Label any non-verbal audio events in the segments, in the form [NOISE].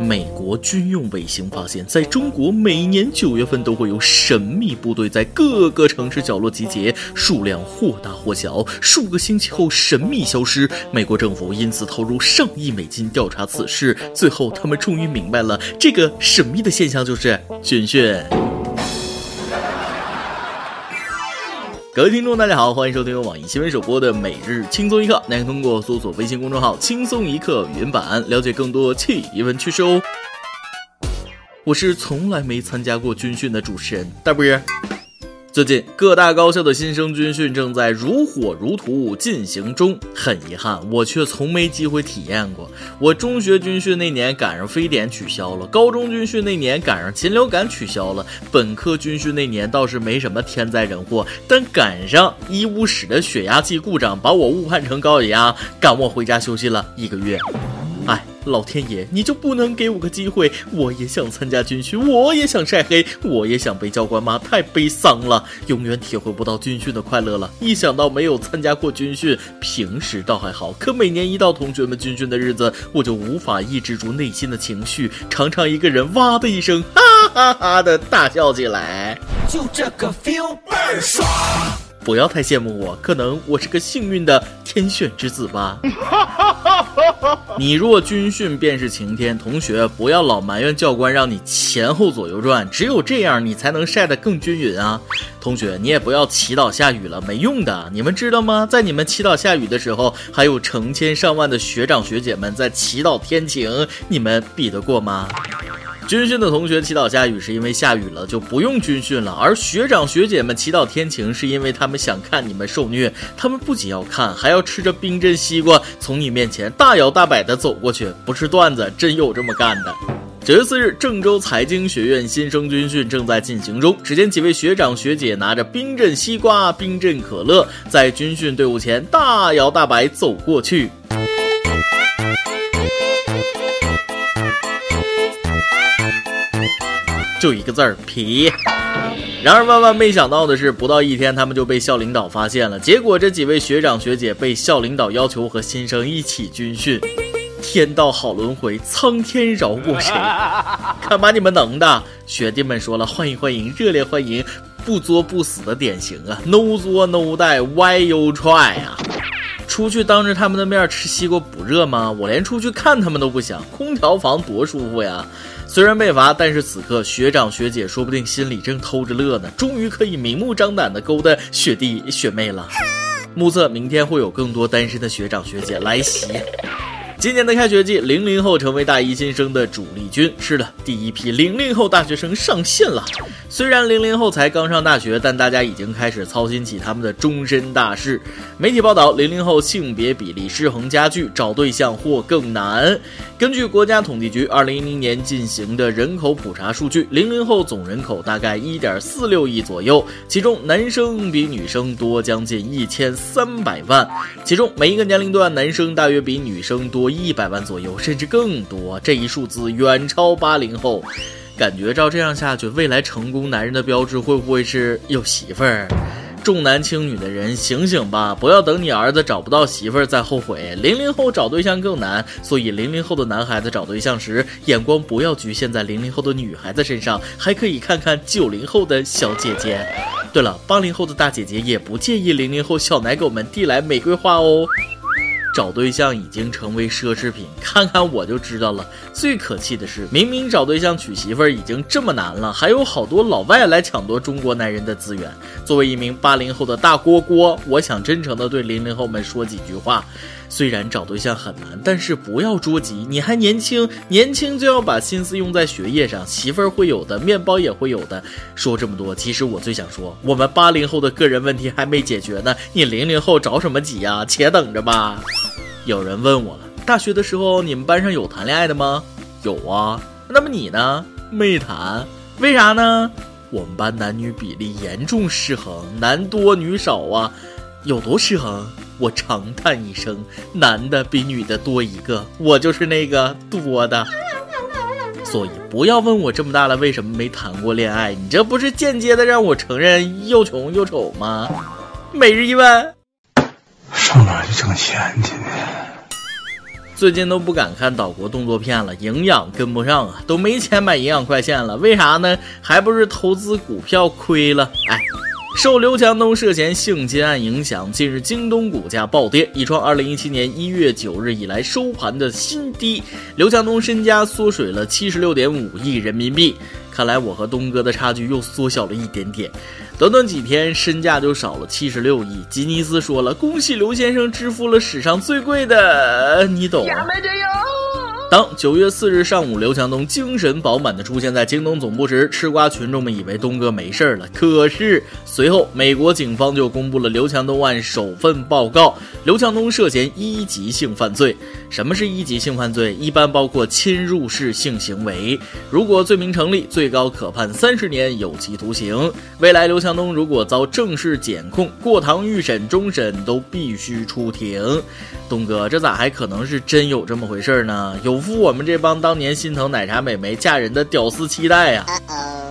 美国军用卫星发现，在中国每年九月份都会有神秘部队在各个城市角落集结，数量或大或小，数个星期后神秘消失。美国政府因此投入上亿美金调查此事，最后他们终于明白了，这个神秘的现象就是军训。各位听众，大家好，欢迎收听由网易新闻首播的每日轻松一刻。您可以通过搜索微信公众号“轻松一刻”语音版了解更多气温趋势哦。我是从来没参加过军训的主持人大波儿。最近各大高校的新生军训正在如火如荼进行中，很遗憾，我却从没机会体验过。我中学军训那年赶上非典取消了，高中军训那年赶上禽流感取消了，本科军训那年倒是没什么天灾人祸，但赶上医务室的血压计故障，把我误判成高血压，赶我回家休息了一个月。哎。老天爷，你就不能给我个机会？我也想参加军训，我也想晒黑，我也想被教官骂，太悲伤了，永远体会不到军训的快乐了。一想到没有参加过军训，平时倒还好，可每年一到同学们军训的日子，我就无法抑制住内心的情绪，常常一个人哇的一声，哈哈哈的大笑起来。就这个 feel 倍儿爽。不要太羡慕我，可能我是个幸运的天选之子吧。[LAUGHS] [LAUGHS] 你若军训便是晴天，同学不要老埋怨教官让你前后左右转，只有这样你才能晒得更均匀啊。同学你也不要祈祷下雨了，没用的。你们知道吗？在你们祈祷下雨的时候，还有成千上万的学长学姐们在祈祷天晴，你们比得过吗？军训的同学祈祷下雨是因为下雨了就不用军训了，而学长学姐们祈祷天晴是因为他们想看你们受虐，他们不仅要看，还要吃着冰镇西瓜从你面前大摇大摆地走过去，不是段子，真有这么干的。九月四日，郑州财经学院新生军训正在进行中，只见几位学长学姐拿着冰镇西瓜、冰镇可乐，在军训队伍前大摇大摆走过去。就一个字儿皮。然而万万没想到的是，不到一天，他们就被校领导发现了。结果这几位学长学姐被校领导要求和新生一起军训。天道好轮回，苍天饶过谁？[LAUGHS] 看把你们能的！学弟们说了，欢迎欢迎，热烈欢迎，不作不死的典型啊！No 作 No die，Why you try 啊？出去当着他们的面吃西瓜不热吗？我连出去看他们都不想，空调房多舒服呀！虽然被罚，但是此刻学长学姐说不定心里正偷着乐呢，终于可以明目张胆的勾搭学弟学妹了。目测明天会有更多单身的学长学姐来袭。今年的开学季，零零后成为大一新生的主力军。是的，第一批零零后大学生上线了。虽然零零后才刚上大学，但大家已经开始操心起他们的终身大事。媒体报道，零零后性别比例失衡加剧，找对象或更难。根据国家统计局二零一零年进行的人口普查数据，零零后总人口大概一点四六亿左右，其中男生比女生多将近一千三百万，其中每一个年龄段男生大约比女生多。一百万左右，甚至更多，这一数字远超八零后。感觉照这样下去，未来成功男人的标志会不会是有媳妇儿？重男轻女的人，醒醒吧！不要等你儿子找不到媳妇儿再后悔。零零后找对象更难，所以零零后的男孩子找对象时，眼光不要局限在零零后的女孩子身上，还可以看看九零后的小姐姐。对了，八零后的大姐姐也不介意零零后小奶狗们递来玫瑰花哦。找对象已经成为奢侈品，看看我就知道了。最可气的是，明明找对象娶媳妇儿已经这么难了，还有好多老外来抢夺中国男人的资源。作为一名八零后的大锅锅，我想真诚的对零零后们说几句话。虽然找对象很难，但是不要着急，你还年轻，年轻就要把心思用在学业上。媳妇儿会有的，面包也会有的。说这么多，其实我最想说，我们八零后的个人问题还没解决呢，你零零后着什么急呀？且等着吧。有人问我了，大学的时候你们班上有谈恋爱的吗？有啊。那么你呢？没谈。为啥呢？我们班男女比例严重失衡，男多女少啊。有多失衡？我长叹一声，男的比女的多一个，我就是那个多的。[LAUGHS] 所以不要问我这么大了为什么没谈过恋爱，你这不是间接的让我承认又穷又丑吗？每日一问，上哪去挣钱去呢？最近都不敢看岛国动作片了，营养跟不上啊，都没钱买营养快线了。为啥呢？还不是投资股票亏了？哎。受刘强东涉嫌性侵案影响，近日京东股价暴跌，已创二零一七年一月九日以来收盘的新低。刘强东身家缩水了七十六点五亿人民币，看来我和东哥的差距又缩小了一点点。短短几天，身价就少了七十六亿。吉尼斯说了：“恭喜刘先生支付了史上最贵的，你懂。”当九月四日上午，刘强东精神饱满地出现在京东总部时，吃瓜群众们以为东哥没事了。可是随后，美国警方就公布了刘强东案首份报告，刘强东涉嫌一级性犯罪。什么是一级性犯罪？一般包括侵入式性行为，如果罪名成立，最高可判三十年有期徒刑。未来，刘强东如果遭正式检控，过堂预审、终审都必须出庭。东哥，这咋还可能是真有这么回事呢？有负我们这帮当年心疼奶茶美眉嫁人的屌丝期待呀！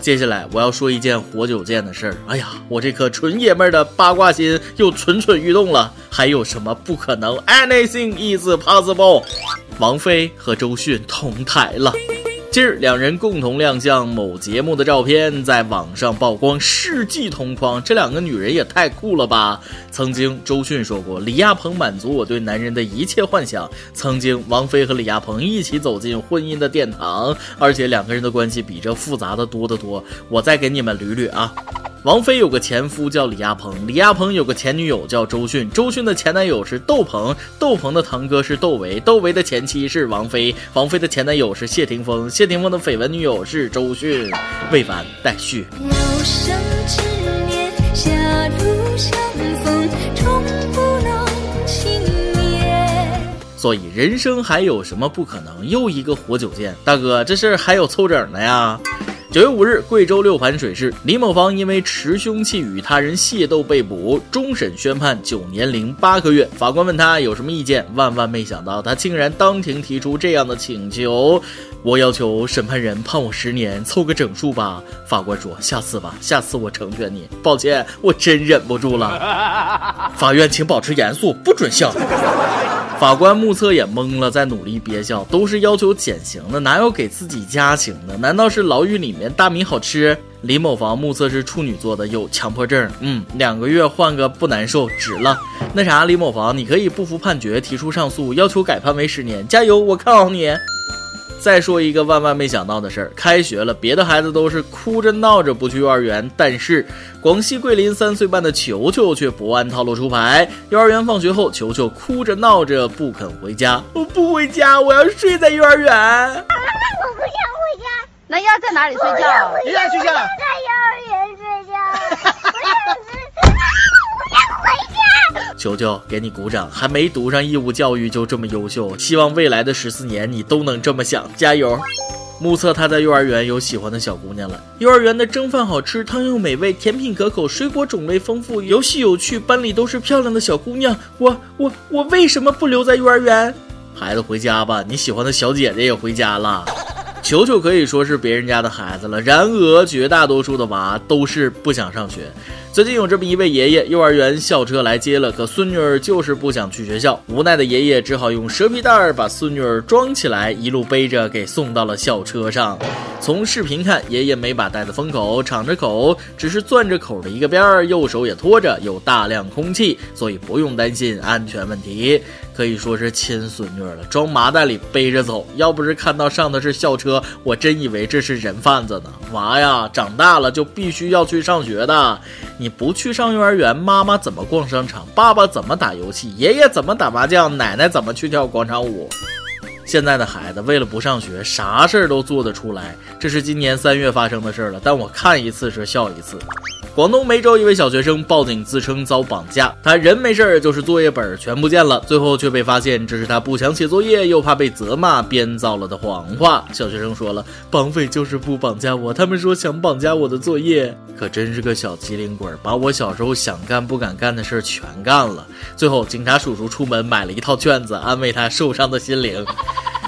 接下来我要说一件活久见的事儿。哎呀，我这颗纯爷们儿的八卦心又蠢蠢欲动了。还有什么不可能？Anything is possible。王菲和周迅同台了。近日，两人共同亮相某节目的照片在网上曝光，世纪同框。这两个女人也太酷了吧！曾经周迅说过：“李亚鹏满足我对男人的一切幻想。”曾经王菲和李亚鹏一起走进婚姻的殿堂，而且两个人的关系比这复杂的多得多。我再给你们捋捋啊。王菲有个前夫叫李亚鹏，李亚鹏有个前女友叫周迅，周迅的前男友是窦鹏，窦鹏的堂哥是窦唯，窦唯的前妻是王菲，王菲的前男友是谢霆锋，谢霆锋的绯闻女友是周迅。未完待续。有生之年，狭路相逢，终不能幸免。所以人生还有什么不可能？又一个活久见，大哥，这事儿还有凑整的呀？九月五日，贵州六盘水市，李某房因为持凶器与他人械斗被捕，终审宣判九年零八个月。法官问他有什么意见，万万没想到，他竟然当庭提出这样的请求：我要求审判人判我十年，凑个整数吧。法官说：下次吧，下次我成全你。抱歉，我真忍不住了。[LAUGHS] 法院请保持严肃，不准笑。法官目测也懵了，在努力憋笑。都是要求减刑的，哪有给自己加刑的？难道是牢狱里面大米好吃？李某房目测是处女座的，有强迫症。嗯，两个月换个不难受，值了。那啥，李某房，你可以不服判决，提出上诉，要求改判为十年。加油，我看好你。再说一个万万没想到的事儿，开学了，别的孩子都是哭着闹着不去幼儿园，但是广西桂林三岁半的球球却不按套路出牌。幼儿园放学后，球球哭着闹着不肯回家，我不回家，我要睡在幼儿园。那要在哪里睡觉？你在学校？在幼儿园睡觉。[LAUGHS] 球球，给你鼓掌！还没读上义务教育就这么优秀，希望未来的十四年你都能这么想，加油！目测他在幼儿园有喜欢的小姑娘了。幼儿园的蒸饭好吃，汤又美味，甜品可口，水果种类丰富，游戏有趣，班里都是漂亮的小姑娘。我我我为什么不留在幼儿园？孩子回家吧，你喜欢的小姐姐也回家了。球球可以说是别人家的孩子了，然而绝大多数的娃都是不想上学。最近有这么一位爷爷，幼儿园校车来接了，可孙女儿就是不想去学校，无奈的爷爷只好用蛇皮袋儿把孙女儿装起来，一路背着给送到了校车上。从视频看，爷爷没把袋子封口，敞着口，只是攥着口的一个边儿，右手也托着，有大量空气，所以不用担心安全问题。可以说是亲孙女儿了，装麻袋里背着走。要不是看到上的是校车，我真以为这是人贩子呢。娃呀，长大了就必须要去上学的。你不去上幼儿园，妈妈怎么逛商场？爸爸怎么打游戏？爷爷怎么打麻将？奶奶怎么去跳广场舞？现在的孩子为了不上学，啥事儿都做得出来。这是今年三月发生的事儿了，但我看一次是笑一次。广东梅州一位小学生报警自称遭绑架，他人没事儿，就是作业本全不见了，最后却被发现这是他不想写作业又怕被责骂编造了的谎话。小学生说了，绑匪就是不绑架我，他们说想绑架我的作业，可真是个小机灵鬼，把我小时候想干不敢干的事儿全干了。最后警察叔叔出门买了一套卷子，安慰他受伤的心灵。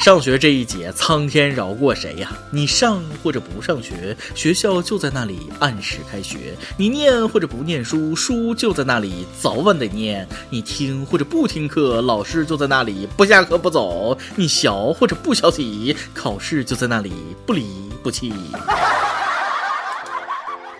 上学这一节，苍天饶过谁呀？你上或者不上学，学校就在那里，按时开学；你念或者不念书，书就在那里，早晚得念；你听或者不听课，老师就在那里，不下课不走；你学或者不学习，考试就在那里，不离不弃。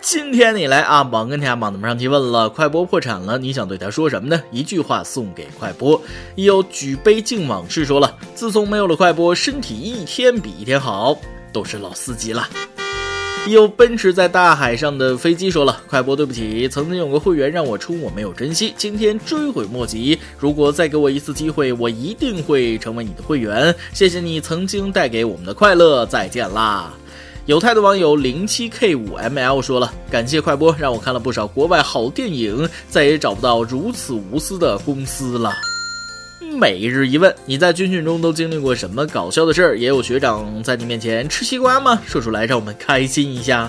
今天你来啊，榜跟天网们上提问了，快播破产了，你想对他说什么呢？一句话送给快播。有举杯敬往事说了，自从没有了快播，身体一天比一天好，都是老司机了。有奔驰在大海上的飞机说了，快播对不起，曾经有个会员让我出，我没有珍惜，今天追悔莫及。如果再给我一次机会，我一定会成为你的会员。谢谢你曾经带给我们的快乐，再见啦。有态的网友零七 K 五 ML 说了：“感谢快播，让我看了不少国外好电影，再也找不到如此无私的公司了。”每日一问：你在军训中都经历过什么搞笑的事儿？也有学长在你面前吃西瓜吗？说出来让我们开心一下。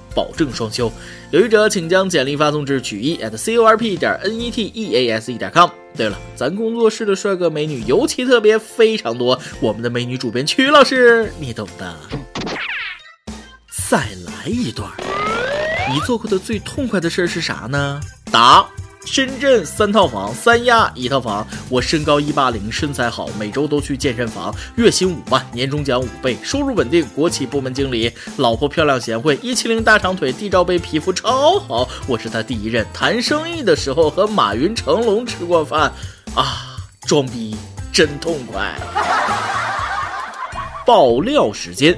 保证双休，有意者请将简历发送至曲艺 at corp 点 netease 点 com。对了，咱工作室的帅哥美女尤其特别，非常多。我们的美女主编曲老师，你懂的。再来一段，你做过的最痛快的事是啥呢？答。深圳三套房，三亚一套房。我身高一八零，身材好，每周都去健身房，月薪五万，年终奖五倍，收入稳定，国企部门经理，老婆漂亮贤惠，一七零大长腿，D 罩杯，皮肤超好。我是他第一任，谈生意的时候和马云、成龙吃过饭，啊，装逼真痛快。爆料时间。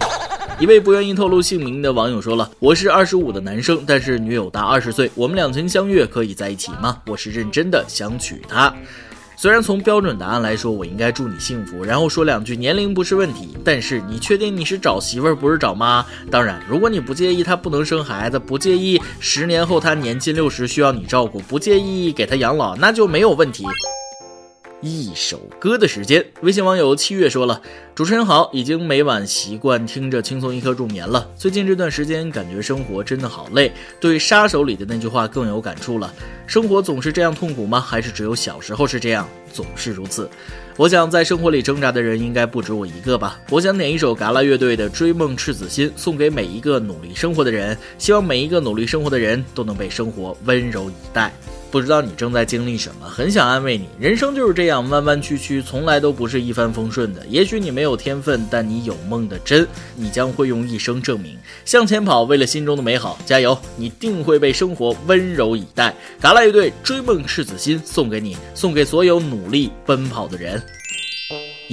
一位不愿意透露姓名的网友说了：“我是二十五的男生，但是女友大二十岁，我们两情相悦，可以在一起吗？我是认真的，想娶她。虽然从标准答案来说，我应该祝你幸福，然后说两句年龄不是问题，但是你确定你是找媳妇儿不是找妈？当然，如果你不介意她不能生孩子，不介意十年后她年近六十需要你照顾，不介意给她养老，那就没有问题。”一首歌的时间，微信网友七月说了：“主持人好，已经每晚习惯听着轻松一刻入眠了。最近这段时间，感觉生活真的好累，对《杀手》里的那句话更有感触了。生活总是这样痛苦吗？还是只有小时候是这样？总是如此。我想，在生活里挣扎的人应该不止我一个吧。我想点一首嘎啦乐队的《追梦赤子心》，送给每一个努力生活的人。希望每一个努力生活的人都能被生活温柔以待。”不知道你正在经历什么，很想安慰你。人生就是这样，弯弯曲曲，从来都不是一帆风顺的。也许你没有天分，但你有梦的真，你将会用一生证明。向前跑，为了心中的美好，加油！你定会被生活温柔以待。嘎啦乐队《追梦赤子心》送给你，送给所有努力奔跑的人。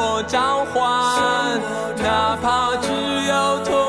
我召唤哪怕只有痛